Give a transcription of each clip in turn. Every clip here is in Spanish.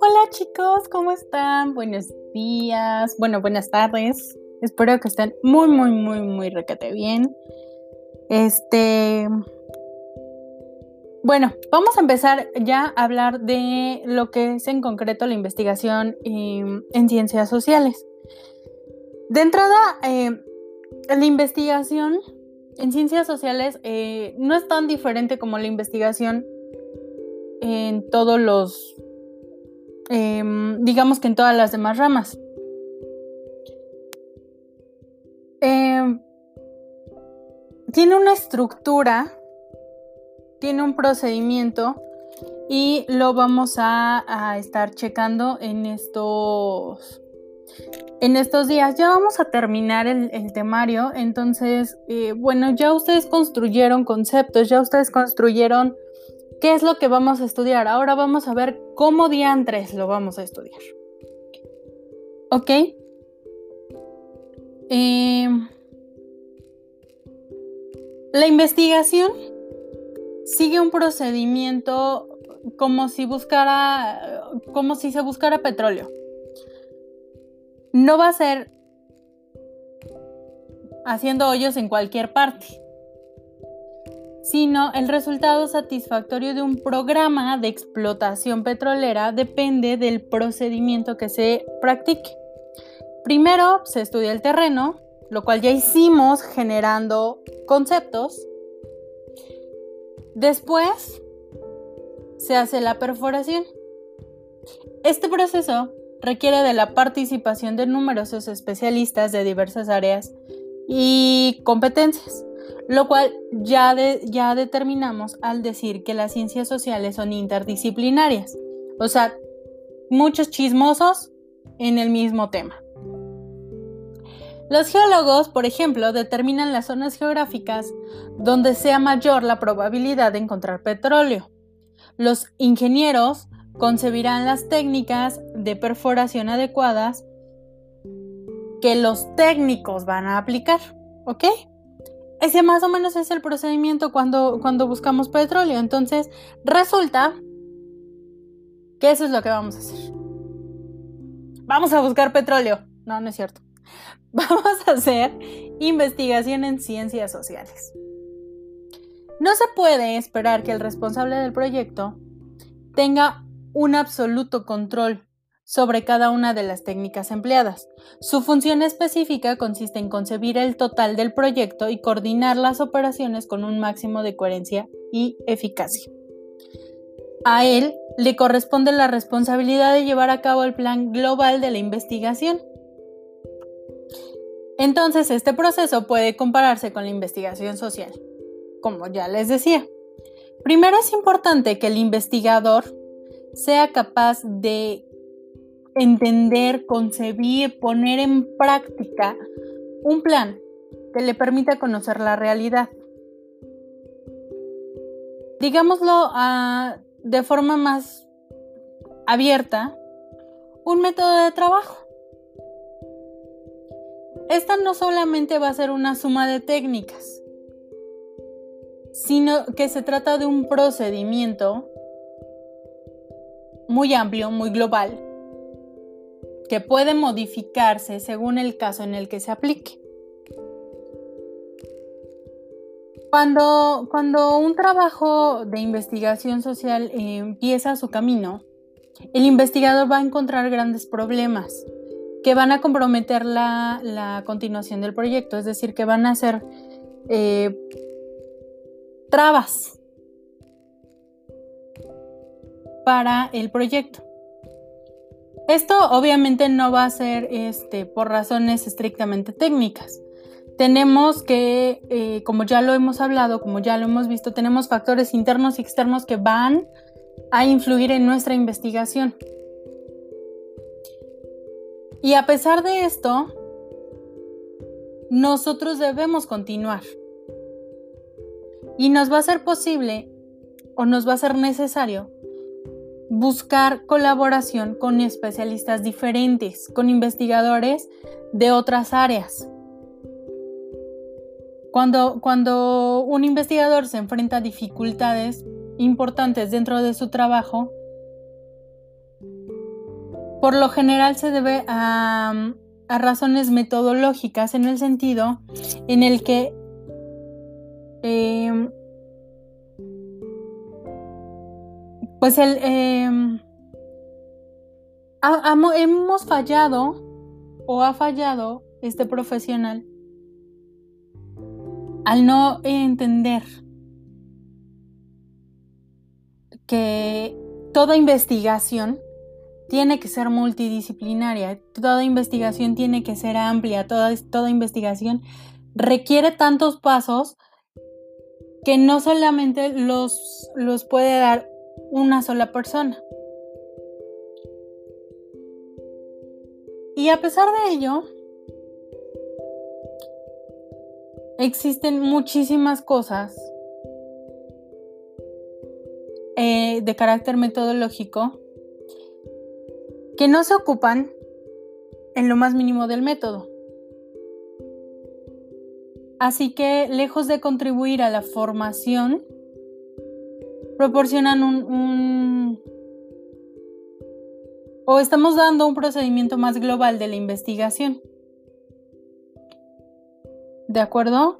Hola chicos, ¿cómo están? Buenos días, bueno, buenas tardes. Espero que estén muy, muy, muy, muy requete bien. Este. Bueno, vamos a empezar ya a hablar de lo que es en concreto la investigación em, en ciencias sociales. De entrada, em, la investigación en ciencias sociales eh, no es tan diferente como la investigación en todos los, em, digamos que en todas las demás ramas. Em, tiene una estructura, tiene un procedimiento y lo vamos a estar checando en estos en estos días. Ya vamos a terminar el, temario, entonces, eh, bueno, ya ustedes construyeron conceptos, ya ustedes construyeron qué es lo que vamos a estudiar. Ahora vamos a ver cómo diantres lo vamos a estudiar. ¿Ok? Em, la investigación sigue un procedimiento como si buscara, como si se buscara petróleo no va a ser haciendo hoyos en cualquier parte, sino el resultado satisfactorio de un programa de explotación petrolera depende del procedimiento que se practique. Primero se estudia el terreno, lo cual ya hicimos generando conceptos. Después se hace la perforación. Este proceso requiere de la participación de numerosos especialistas de diversas áreas y competencias, lo cual ya, ya determinamos al decir que las ciencias sociales son interdisciplinarias, o sea, muchos chismosos en el mismo tema. Los geólogos, por ejemplo, determinan las zonas geográficas donde sea mayor la probabilidad de encontrar petróleo. Los ingenieros concebirán las técnicas de perforación adecuadas que los técnicos van a aplicar, ¿ok? Ese más o menos es el procedimiento cuando, cuando buscamos petróleo. Entonces, resulta que eso es lo que vamos a hacer. Vamos a buscar petróleo. No, no es cierto. Vamos a hacer investigación en ciencias sociales. No se puede esperar que el responsable del proyecto tenga un absoluto control sobre cada una de las técnicas empleadas. Su función específica consiste en concebir el total del proyecto y coordinar las operaciones con un máximo de coherencia y eficacia. A él le corresponde la responsabilidad de llevar a cabo el plan global de la investigación. Entonces, este proceso puede compararse con la investigación social, como ya les decía. Primero es importante que el investigador sea capaz de entender, concebir, poner en práctica un plan que le permita conocer la realidad. Digámoslo ah, de forma más abierta, un método de trabajo. Esta no solamente va a ser una suma de técnicas, sino que se trata de un procedimiento muy amplio, muy global, que puede modificarse según el caso en el que se aplique. Cuando, cuando un trabajo de investigación social empieza su camino, el investigador va a encontrar grandes problemas que van a comprometer la, continuación del proyecto, es decir, que van a ser eh, trabas para el proyecto. Esto obviamente no va a ser este, por razones estrictamente técnicas. Tenemos que, eh, como ya lo hemos hablado, como ya lo hemos visto, tenemos factores internos y externos que van a influir en nuestra investigación. Y a pesar de esto, nosotros debemos continuar. Y nos va a ser posible o nos va a ser necesario buscar colaboración con especialistas diferentes, con investigadores de otras áreas. Cuando, cuando un investigador se enfrenta a dificultades importantes dentro de su trabajo, por lo general se debe a, razones metodológicas en el sentido en el que em, pues el, em, hemos fallado o ha fallado este profesional al no entender que toda investigación tiene que ser multidisciplinaria, toda investigación tiene que ser amplia, toda, toda investigación requiere tantos pasos que no solamente los, los puede dar una sola persona. Y a pesar de ello, existen muchísimas cosas eh, de carácter metodológico que no se ocupan en lo más mínimo del método. Así que, lejos de contribuir a la formación, proporcionan un, o estamos dando un procedimiento más global de la investigación. ¿De acuerdo?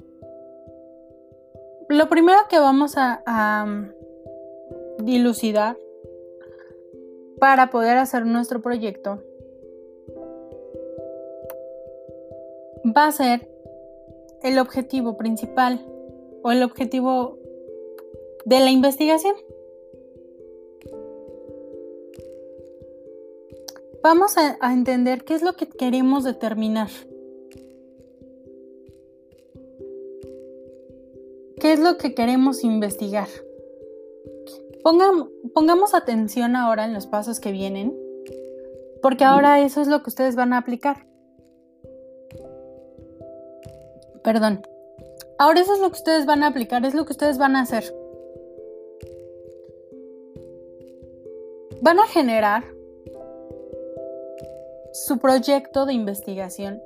Lo primero que vamos a dilucidar para poder hacer nuestro proyecto va a ser el objetivo principal o el objetivo de la investigación. Vamos a, entender qué es lo que queremos determinar. ¿Qué es lo que queremos investigar? pongamos atención ahora en los pasos que vienen, porque ahora eso es lo que ustedes van a aplicar. Perdón. Ahora eso es lo que ustedes van a aplicar, es lo que ustedes van a hacer. Van a generar su proyecto de investigación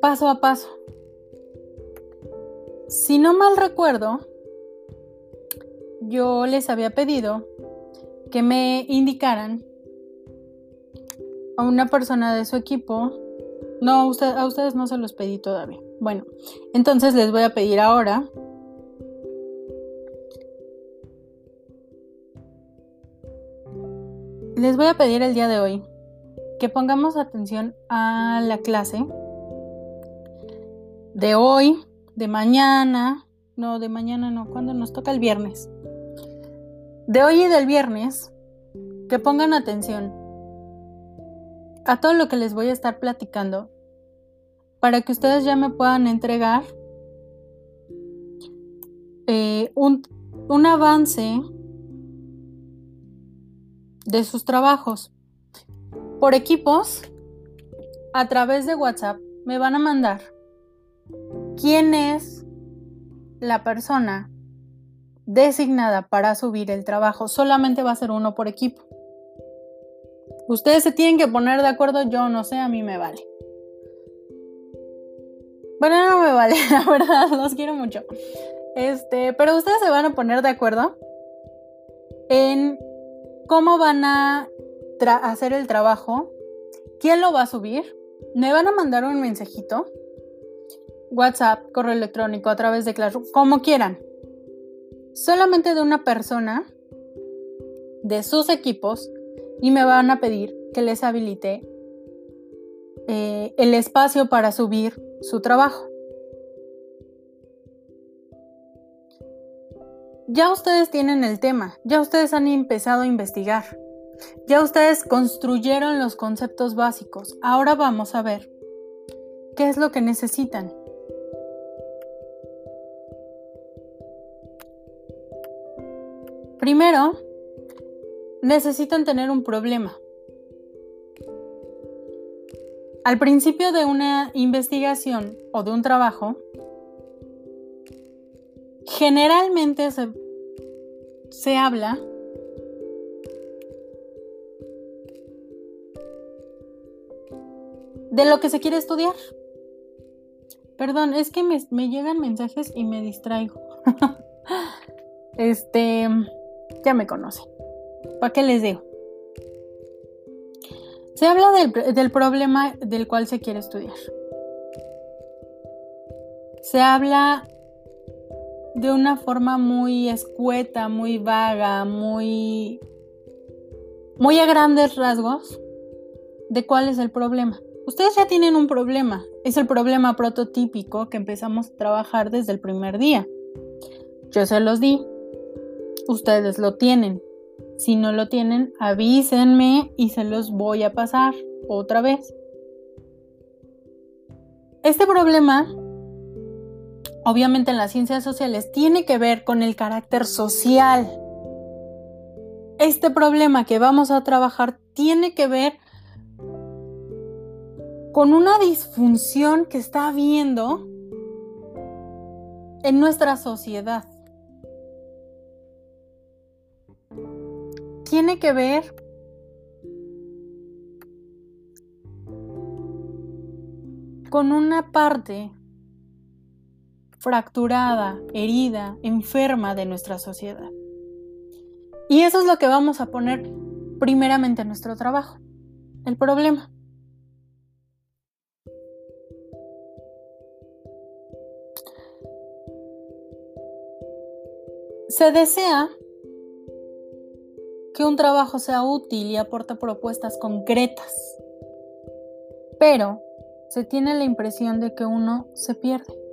paso a paso. Si no mal recuerdo, yo les había pedido que me indicaran a una persona de su equipo. No, a ustedes no se los pedí todavía. Bueno, entonces les voy a pedir ahora. Les voy a pedir el día de hoy que pongamos atención a la clase de hoy, de mañana, no, de mañana no, cuando nos toca el viernes. De hoy y del viernes, que pongan atención a todo lo que les voy a estar platicando para que ustedes ya me puedan entregar eh, un, un avance de sus trabajos. Por equipos, a través de WhatsApp, me van a mandar quién es la persona designada para subir el trabajo. Solamente va a ser uno por equipo. Ustedes se tienen que poner de acuerdo, yo no sé, a mí me vale. Bueno, no me vale, la verdad, los quiero mucho. Este, pero ustedes se van a poner de acuerdo en cómo van a hacer el trabajo, quién lo va a subir. Me van a mandar un mensajito WhatsApp, correo electrónico, a través de Classroom, como quieran. Solamente de una persona de sus equipos y me van a pedir que les habilite eh, el espacio para subir su trabajo. Ya ustedes tienen el tema, ya ustedes han empezado a investigar, ya ustedes construyeron los conceptos básicos. Ahora vamos a ver qué es lo que necesitan. Primero, necesitan tener un problema. Al principio de una investigación o de un trabajo, generalmente se, habla de lo que se quiere estudiar. Perdón, es que me, me llegan mensajes y me distraigo. este, ya me conocen. ¿Para qué les digo? Se habla del, del, problema del cual se quiere estudiar. Se habla de una forma muy escueta, muy vaga, muy muy a grandes rasgos de cuál es el problema. Ustedes ya tienen un problema, es el problema prototípico que empezamos a trabajar desde el primer día. Yo se los di, ustedes lo tienen. Si no lo tienen, avísenme y se los voy a pasar otra vez. Este problema, obviamente en las ciencias sociales, tiene que ver con el carácter social este problema que vamos a trabajar tiene que ver con una disfunción que está habiendo en nuestra sociedad. Tiene que ver con una parte fracturada, herida, enferma de nuestra sociedad. Y eso es lo que vamos a poner primeramente en nuestro trabajo, el problema. Se desea que un trabajo sea útil y aporte propuestas concretas, pero se tiene la impresión de que uno se pierde.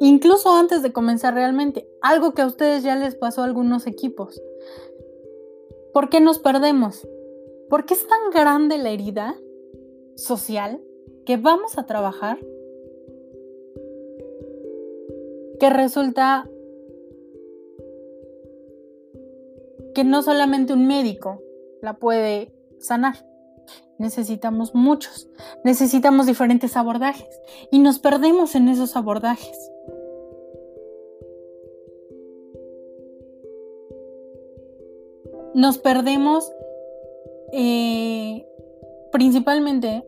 Incluso antes de comenzar realmente, algo que a ustedes ya les pasó a algunos equipos. ¿Por qué nos perdemos? ¿Por qué es tan grande la herida social que vamos a trabajar que resulta que no solamente un médico la puede sanar. Necesitamos muchos, necesitamos diferentes abordajes y nos perdemos en esos abordajes. nos perdemos eh, principalmente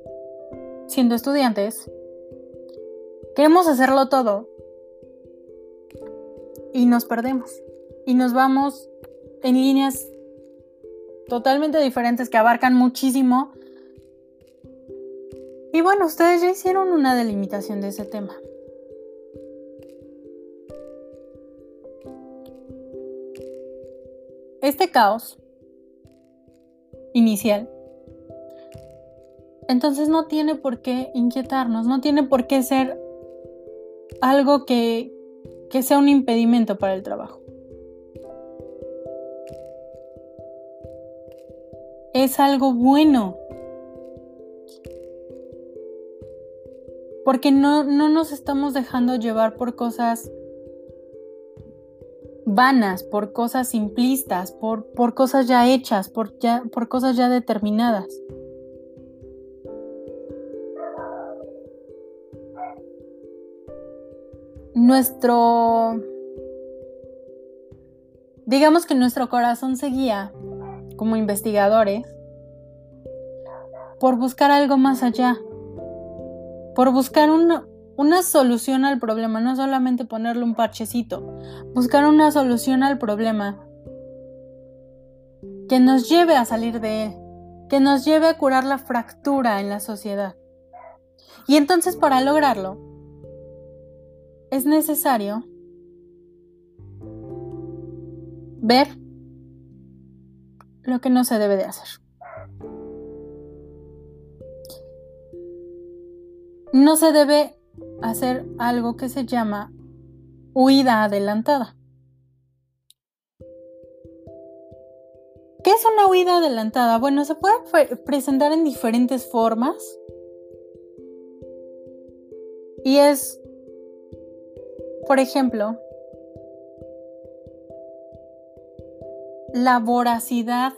siendo estudiantes. Queremos hacerlo todo y nos perdemos y nos vamos en líneas totalmente diferentes que abarcan muchísimo. Y bueno, ustedes ya hicieron una delimitación de ese tema. Este caos inicial entonces no tiene por qué inquietarnos, no tiene por qué ser algo que, que sea un impedimento para el trabajo. Es algo bueno. Porque no, no nos estamos dejando llevar por cosas vanas, por cosas simplistas, por, por cosas ya hechas, por, ya, por cosas ya determinadas. Nuestro... Digamos que nuestro corazón seguía como investigadores por buscar algo más allá, por buscar un, una solución al problema, no solamente ponerle un parchecito, buscar una solución al problema que nos lleve a salir de él, que nos lleve a curar la fractura en la sociedad. Y entonces para lograrlo, es necesario ver lo que no se debe de hacer. No se debe hacer algo que se llama huida adelantada. ¿Qué es una huida adelantada? Bueno, se puede presentar en diferentes formas. Y es, por ejemplo, la voracidad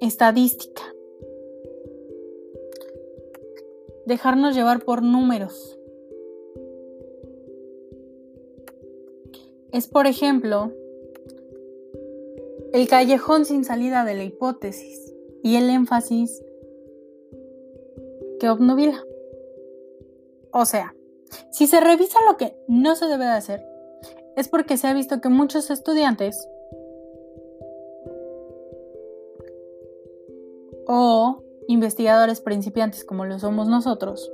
estadística. dejarnos llevar por números. Es, por ejemplo, el callejón sin salida de la hipótesis y el énfasis que obnubila. O sea, si se revisa lo que no se debe de hacer, es porque se ha visto que muchos estudiantes o investigadores principiantes como lo somos nosotros,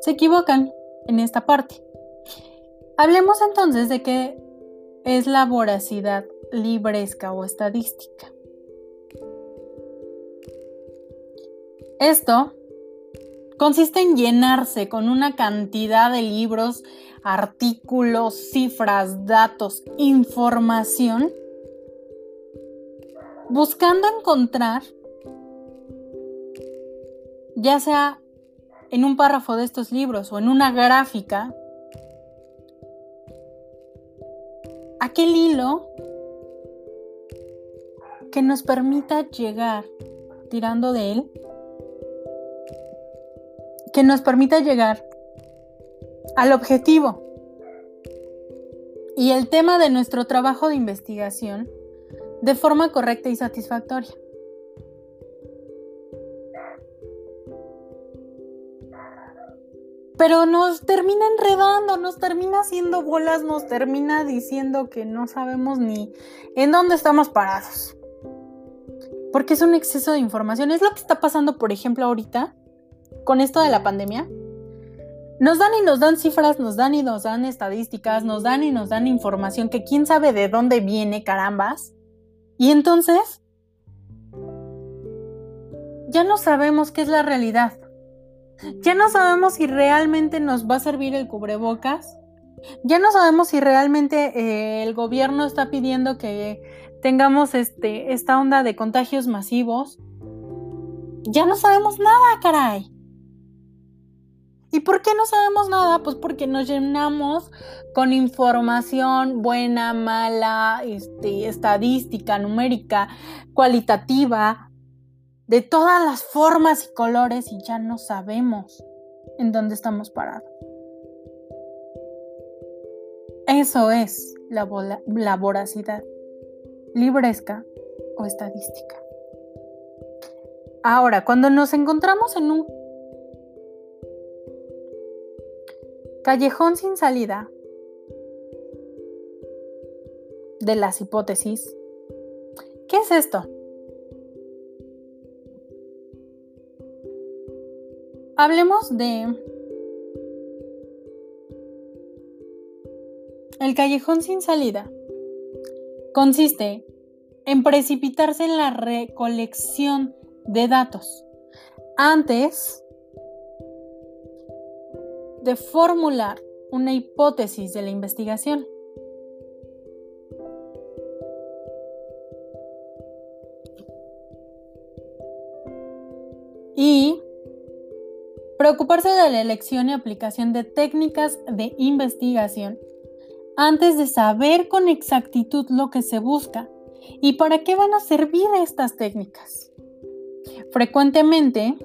se equivocan en esta parte. Hablemos entonces de qué es la voracidad libresca o estadística. Esto consiste en llenarse con una cantidad de libros, artículos, cifras, datos, información, buscando encontrar, ya sea en un párrafo de estos libros o en una gráfica, aquel hilo que nos permita llegar tirando de él que nos permita llegar al objetivo. Y el tema de nuestro trabajo de investigación de forma correcta y satisfactoria. Pero nos termina enredando, nos termina haciendo bolas, nos termina diciendo que no sabemos ni en dónde estamos parados. Porque es un exceso de información. Es lo que está pasando, por ejemplo, ahorita con esto de la pandemia, nos dan y nos dan cifras, nos dan y nos dan estadísticas, nos dan y nos dan información que quién sabe de dónde viene, carambas. Y entonces, ya no sabemos qué es la realidad. Ya no sabemos si realmente nos va a servir el cubrebocas. Ya no sabemos si realmente eh, el gobierno está pidiendo que tengamos este, esta onda de contagios masivos. Ya no sabemos nada, caray. ¿Y por qué no sabemos nada? Pues porque nos llenamos con información buena, mala, este, estadística, numérica, cualitativa, de todas las formas y colores y ya no sabemos en dónde estamos parados. Eso es la, la voracidad, libresca o estadística. Ahora, cuando nos encontramos en un Callejón sin salida de las hipótesis. ¿Qué es esto? Hablemos de el callejón sin salida. Consiste en precipitarse en la recolección de datos antes de formular una hipótesis de la investigación. Y preocuparse de la elección y aplicación de técnicas de investigación antes de saber con exactitud lo que se busca y para qué van a servir estas técnicas. Frecuentemente,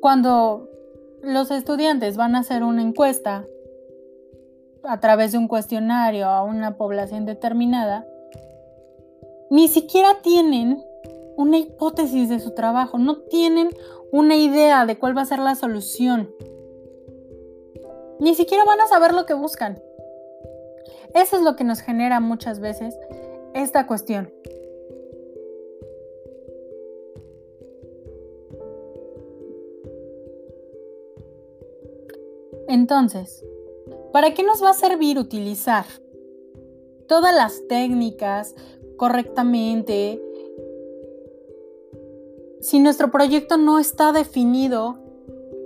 Cuando los estudiantes van a hacer una encuesta a través de un cuestionario a una población determinada, ni siquiera tienen una hipótesis de su trabajo, no tienen una idea de cuál va a ser la solución. Ni siquiera van a saber lo que buscan. Eso es lo que nos genera muchas veces esta cuestión. Entonces, ¿para qué nos va a servir utilizar todas las técnicas correctamente si nuestro proyecto no está definido,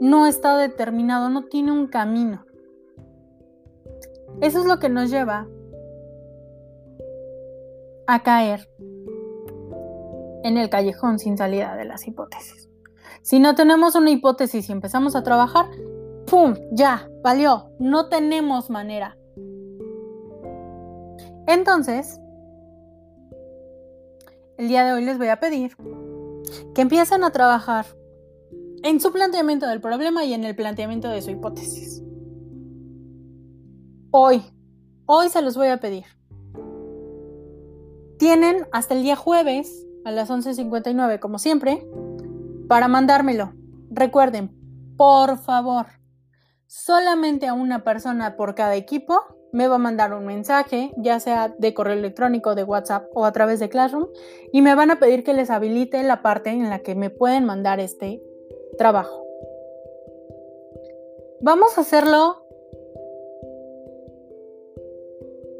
no está determinado, no tiene un camino? Eso es lo que nos lleva a caer en el callejón sin salida de las hipótesis. Si no tenemos una hipótesis y empezamos a trabajar, ¡Pum! Ya, valió. No tenemos manera. Entonces, el día de hoy les voy a pedir que empiecen a trabajar en su planteamiento del problema y en el planteamiento de su hipótesis. Hoy, hoy se los voy a pedir. Tienen hasta el día jueves a las 11.59, como siempre, para mandármelo. Recuerden, por favor, solamente a una persona por cada equipo me va a mandar un mensaje, ya sea de correo electrónico, de WhatsApp o a través de Classroom, y me van a pedir que les habilite la parte en la que me pueden mandar este trabajo. Vamos a hacerlo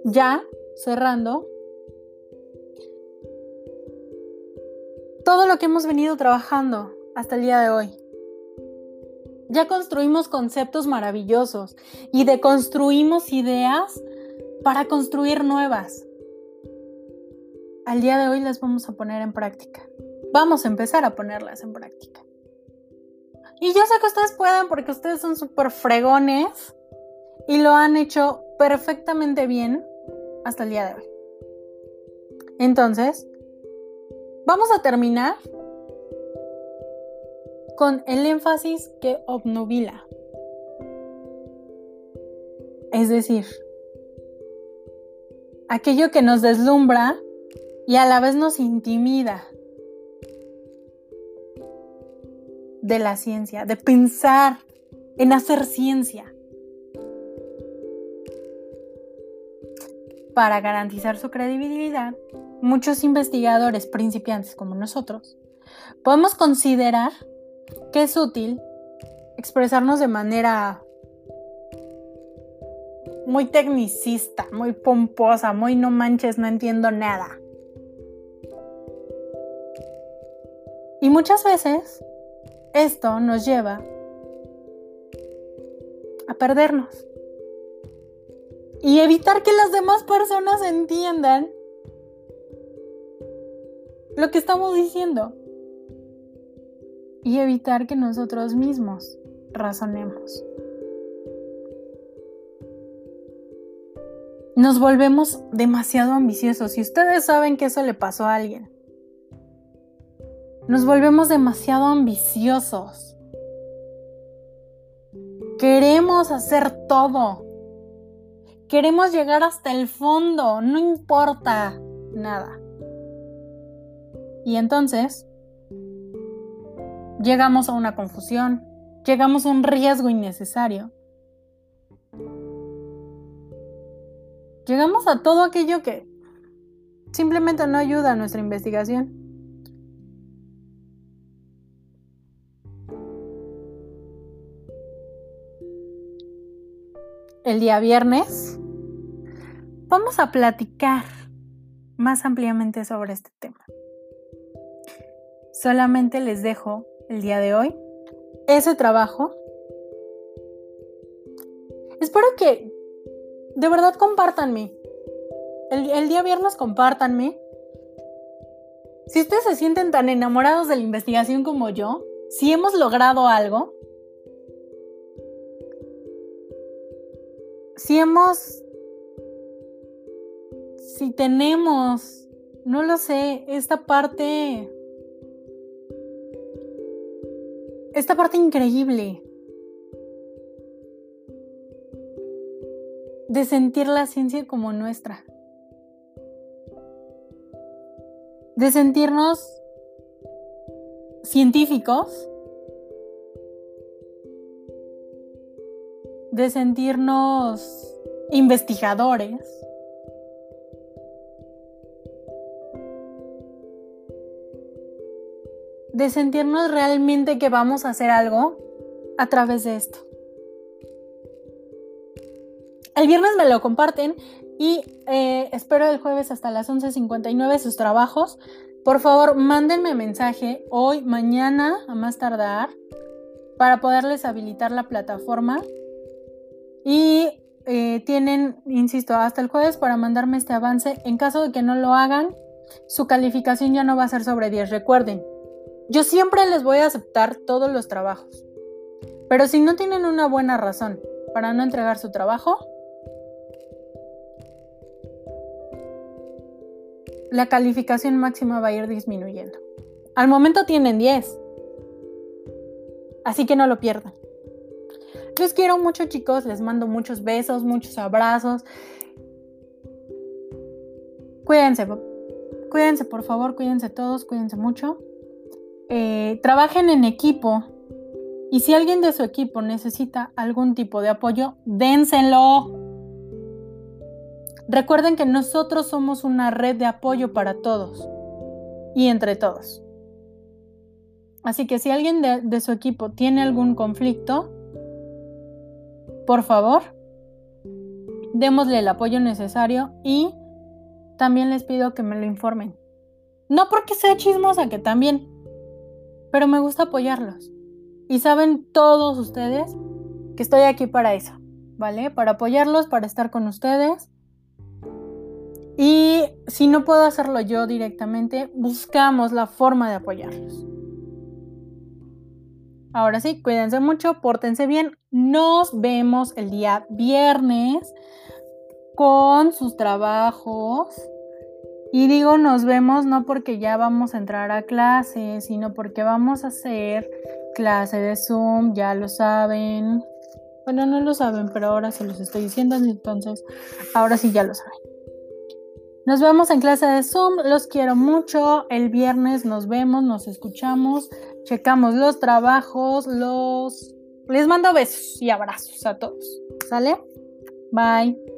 ya, cerrando. Todo lo que hemos venido trabajando hasta el día de hoy. Ya construimos conceptos maravillosos y deconstruimos ideas para construir nuevas. Al día de hoy las vamos a poner en práctica. Vamos a empezar a ponerlas en práctica. Y yo sé que ustedes pueden porque ustedes son súper fregones y lo han hecho perfectamente bien hasta el día de hoy. Entonces, vamos a terminar con el énfasis que obnubila. Es decir, aquello que nos deslumbra y a la vez nos intimida de la ciencia, de pensar en hacer ciencia. Para garantizar su credibilidad, muchos investigadores principiantes como nosotros podemos considerar que es útil expresarnos de manera muy tecnicista, muy pomposa, muy no manches, no entiendo nada. Y muchas veces esto nos lleva a perdernos y evitar que las demás personas entiendan lo que estamos diciendo y evitar que nosotros mismos razonemos. Nos volvemos demasiado ambiciosos y ustedes saben que eso le pasó a alguien. Nos volvemos demasiado ambiciosos. Queremos hacer todo. Queremos llegar hasta el fondo, no importa nada. Y entonces llegamos a una confusión, llegamos a un riesgo innecesario. Llegamos a todo aquello que simplemente no ayuda a nuestra investigación. El día viernes vamos a platicar más ampliamente sobre este tema. Solamente les dejo el día de hoy, ese trabajo. Espero que de verdad compártanme. El, el día viernes compártanme. Si ustedes se sienten tan enamorados de la investigación como yo, si hemos logrado algo, si hemos, si tenemos, no lo sé, esta parte esta parte increíble. De sentir la ciencia como nuestra, de sentirnos científicos, de sentirnos investigadores, de sentirnos realmente que vamos a hacer algo a través de esto. El viernes me lo comparten y eh, espero el jueves hasta las 11.59 sus trabajos. Por favor, mándenme mensaje hoy, mañana, a más tardar, para poderles habilitar la plataforma. Y eh, tienen, insisto, hasta el jueves para mandarme este avance. En caso de que no lo hagan, su calificación ya no va a ser sobre 10. Recuerden, yo siempre les voy a aceptar todos los trabajos. Pero si no tienen una buena razón para no entregar su trabajo, la calificación máxima va a ir disminuyendo. Al momento tienen 10. Así que no lo pierdan. Los quiero mucho chicos, les mando muchos besos, muchos abrazos. Cuídense, cuídense por favor, cuídense todos, cuídense mucho. Eh, trabajen en equipo y si alguien de su equipo necesita algún tipo de apoyo, dénselo. Recuerden que nosotros somos una red de apoyo para todos y entre todos. Así que si alguien de, su equipo tiene algún conflicto, por favor, démosle el apoyo necesario y también les pido que me lo informen. No porque sea chismosa, que también, pero me gusta apoyarlos. Y saben todos ustedes que estoy aquí para eso, ¿vale? Para apoyarlos, para estar con ustedes y si no puedo hacerlo yo directamente, buscamos la forma de apoyarlos. Ahora sí, cuídense mucho, pórtense bien. Nos vemos el día viernes con sus trabajos. Y digo nos vemos no porque ya vamos a entrar a clase, sino porque vamos a hacer clase de Zoom, ya lo saben. Bueno, no lo saben, pero ahora se los estoy diciendo, entonces ahora sí ya lo saben. Nos vemos en clase de Zoom, los quiero mucho. El viernes nos vemos, nos escuchamos, checamos los trabajos, los... Les mando besos y abrazos a todos. ¿Sale? Bye.